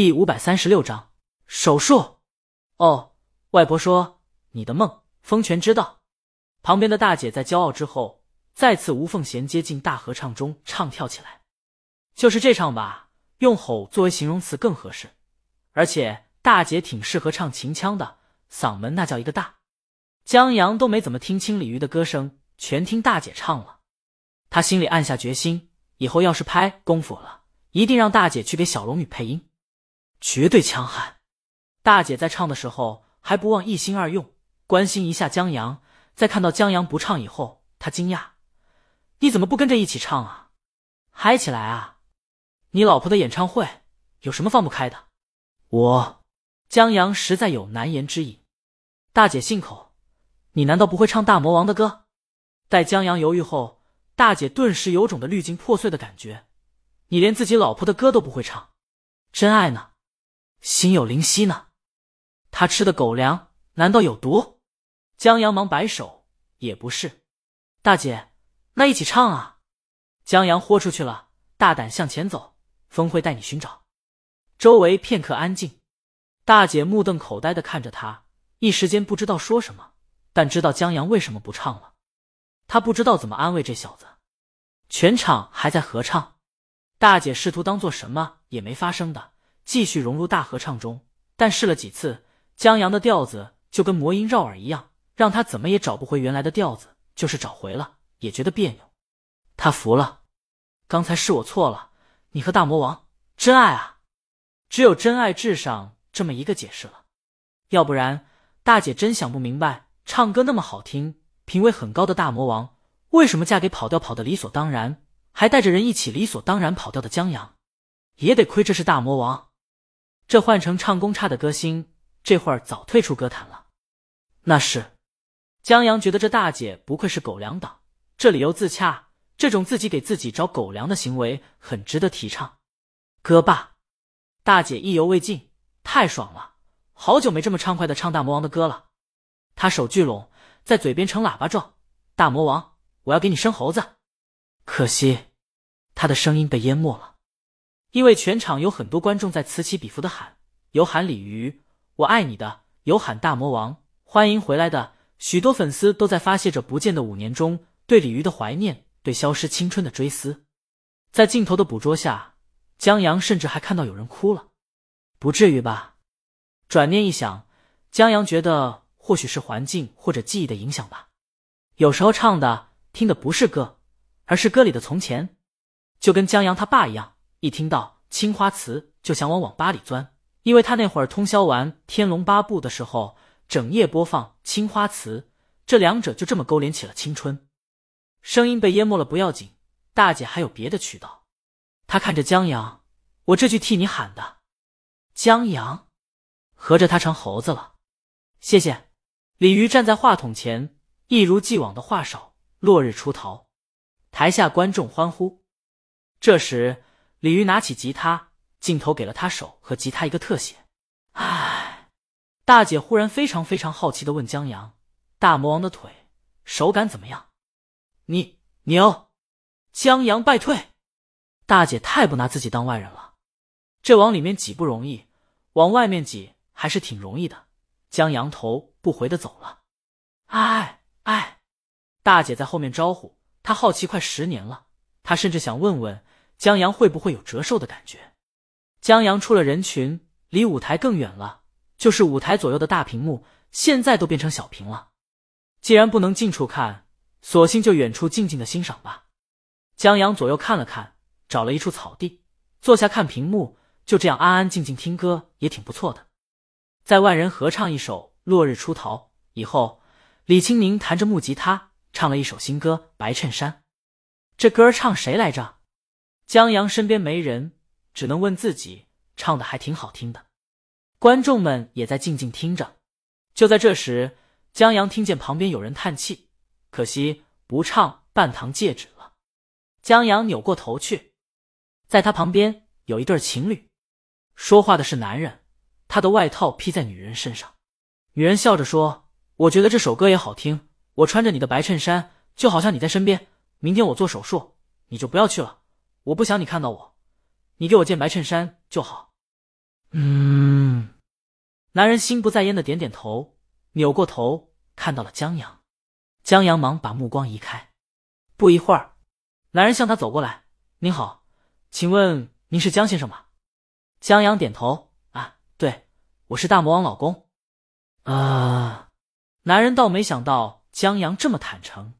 第五百三十六章手术。哦，外婆说你的梦，风泉知道。旁边的大姐在骄傲之后，再次无缝衔接进大合唱中唱跳起来。就是这唱吧，用吼作为形容词更合适。而且大姐挺适合唱秦腔的，嗓门那叫一个大。江阳都没怎么听清鲤鱼的歌声，全听大姐唱了。他心里暗下决心，以后要是拍功夫了，一定让大姐去给小龙女配音，绝对强悍。大姐在唱的时候还不忘一心二用，关心一下江阳。在看到江阳不唱以后，她惊讶：“你怎么不跟着一起唱啊？嗨起来啊！你老婆的演唱会有什么放不开的？”我江阳实在有难言之隐。大姐信口：“你难道不会唱大魔王的歌？”待江阳犹豫后，大姐顿时有种的滤镜破碎的感觉：“你连自己老婆的歌都不会唱，真爱呢？心有灵犀呢？他吃的狗粮难道有毒？”江阳忙摆手，也不是，大姐，那一起唱啊！江阳豁出去了，大胆向前走，风会带你寻找。周围片刻安静，大姐目瞪口呆的看着他，一时间不知道说什么，但知道江阳为什么不唱了。他不知道怎么安慰这小子。全场还在合唱，大姐试图当做什么也没发生的，继续融入大合唱中。但试了几次，江阳的调子就跟魔音绕耳一样。让他怎么也找不回原来的调子，就是找回了也觉得别扭。他服了，刚才是我错了。你和大魔王真爱啊，只有真爱至上这么一个解释了。要不然，大姐真想不明白，唱歌那么好听、品味很高的大魔王，为什么嫁给跑调跑的理所当然，还带着人一起理所当然跑掉的江阳？也得亏这是大魔王，这换成唱功差的歌星，这会儿早退出歌坛了。那是。江阳觉得这大姐不愧是狗粮党，这理由自洽，这种自己给自己找狗粮的行为很值得提倡。歌罢，大姐意犹未尽，太爽了，好久没这么畅快的唱大魔王的歌了。她手聚拢，在嘴边成喇叭状：“大魔王，我要给你生猴子。”可惜，她的声音被淹没了，因为全场有很多观众在此起彼伏的喊：“有喊鲤鱼，我爱你的；有喊大魔王，欢迎回来的。”许多粉丝都在发泄着不见的五年中对鲤鱼的怀念，对消失青春的追思。在镜头的捕捉下，江阳甚至还看到有人哭了。不至于吧？转念一想，江阳觉得或许是环境或者记忆的影响吧。有时候唱的听的不是歌，而是歌里的从前，就跟江阳他爸一样，一听到青花瓷就想往网吧里钻，因为他那会儿通宵玩《天龙八部》的时候。整夜播放《青花瓷》，这两者就这么勾连起了青春。声音被淹没了不要紧，大姐还有别的渠道。她看着江阳，我这句替你喊的。江阳，合着他成猴子了。谢谢。鲤鱼站在话筒前，一如既往的话少。落日出逃，台下观众欢呼。这时，李鱼拿起吉他，镜头给了他手和吉他一个特写。唉。大姐忽然非常非常好奇的问江阳：“大魔王的腿手感怎么样？”你牛！江阳败退。大姐太不拿自己当外人了，这往里面挤不容易，往外面挤还是挺容易的。江阳头不回的走了。哎哎，大姐在后面招呼他，好奇快十年了，他甚至想问问江阳会不会有折寿的感觉。江阳出了人群，离舞台更远了。就是舞台左右的大屏幕，现在都变成小屏了。既然不能近处看，索性就远处静静的欣赏吧。江阳左右看了看，找了一处草地，坐下看屏幕，就这样安安静静听歌也挺不错的。在万人合唱一首《落日出逃》以后，李青宁弹着木吉他唱了一首新歌《白衬衫》。这歌唱谁来着？江阳身边没人，只能问自己，唱的还挺好听的。观众们也在静静听着。就在这时，江阳听见旁边有人叹气：“可惜不唱半糖戒指了。”江阳扭过头去，在他旁边有一对情侣，说话的是男人，他的外套披在女人身上。女人笑着说：“我觉得这首歌也好听。我穿着你的白衬衫，就好像你在身边。明天我做手术，你就不要去了。我不想你看到我，你给我件白衬衫就好。”嗯男人心不在焉的点点头，扭过头看到了江阳。江阳忙把目光移开。不一会儿，男人向他走过来：“您好，请问您是江先生吗？”江阳点头：“啊，对，我是大魔王老公。”啊，男人倒没想到江阳这么坦诚。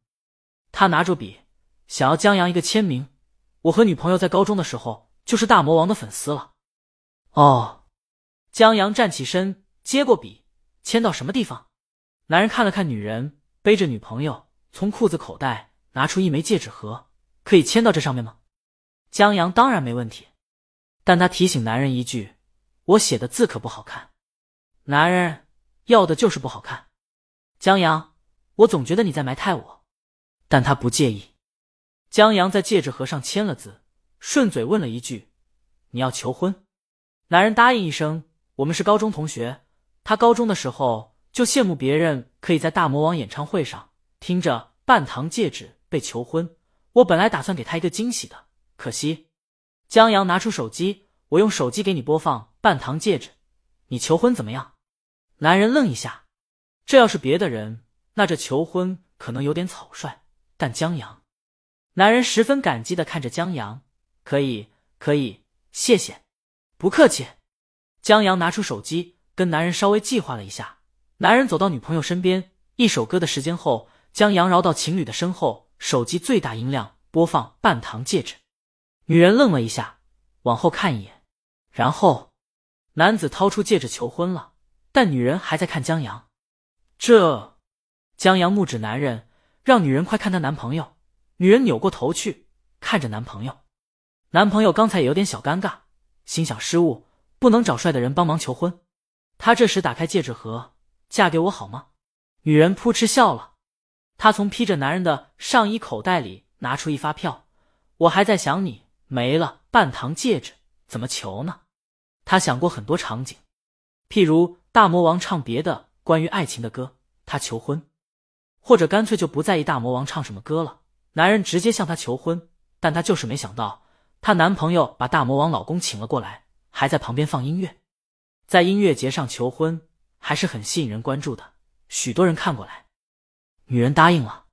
他拿住笔，想要江阳一个签名。我和女朋友在高中的时候就是大魔王的粉丝了。哦，江阳站起身，接过笔，签到什么地方？男人看了看女人，背着女朋友，从裤子口袋拿出一枚戒指盒，可以签到这上面吗？江阳当然没问题，但他提醒男人一句：“我写的字可不好看。”男人要的就是不好看。江阳，我总觉得你在埋汰我。但他不介意。江阳在戒指盒上签了字，顺嘴问了一句：“你要求婚？”男人答应一声：“我们是高中同学，他高中的时候就羡慕别人可以在大魔王演唱会上听着《半糖戒指》被求婚。我本来打算给他一个惊喜的，可惜。”江阳拿出手机：“我用手机给你播放《半糖戒指》，你求婚怎么样？”男人愣一下，这要是别的人，那这求婚可能有点草率。但江阳，男人十分感激的看着江阳，可以，可以，谢谢，不客气。江阳拿出手机，跟男人稍微计划了一下。男人走到女朋友身边，一首歌的时间后，江阳绕到情侣的身后，手机最大音量播放《半糖戒指》。女人愣了一下，往后看一眼，然后男子掏出戒指求婚了，但女人还在看江阳。这，江阳目指男人。让女人快看她男朋友。女人扭过头去看着男朋友，男朋友刚才也有点小尴尬，心想失误，不能找帅的人帮忙求婚。他这时打开戒指盒，嫁给我好吗？女人扑哧笑了。她从披着男人的上衣口袋里拿出一发票，我还在想你没了半糖戒指怎么求呢？他想过很多场景，譬如大魔王唱别的关于爱情的歌，他求婚。或者干脆就不在意大魔王唱什么歌了，男人直接向她求婚。但她就是没想到，她男朋友把大魔王老公请了过来，还在旁边放音乐，在音乐节上求婚还是很吸引人关注的，许多人看过来。女人答应了。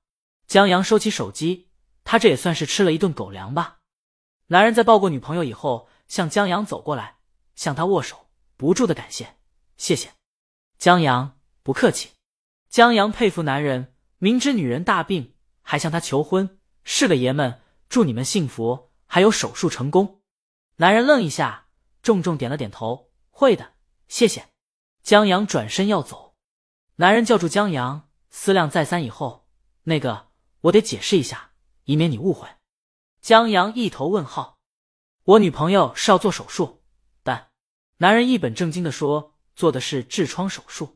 江阳收起手机，他这也算是吃了一顿狗粮吧。男人在抱过女朋友以后，向江阳走过来，向他握手，不住的感谢，谢谢。江阳不客气。江阳佩服男人。明知女人大病，还向她求婚，是个爷们。祝你们幸福，还有手术成功。男人愣一下，重重点了点头：“会的，谢谢。”江阳转身要走，男人叫住江阳，思量再三以后：“那个，我得解释一下，以免你误会。”江阳一头问号：“我女朋友是要做手术，但……”男人一本正经的说：“做的是痔疮手术。”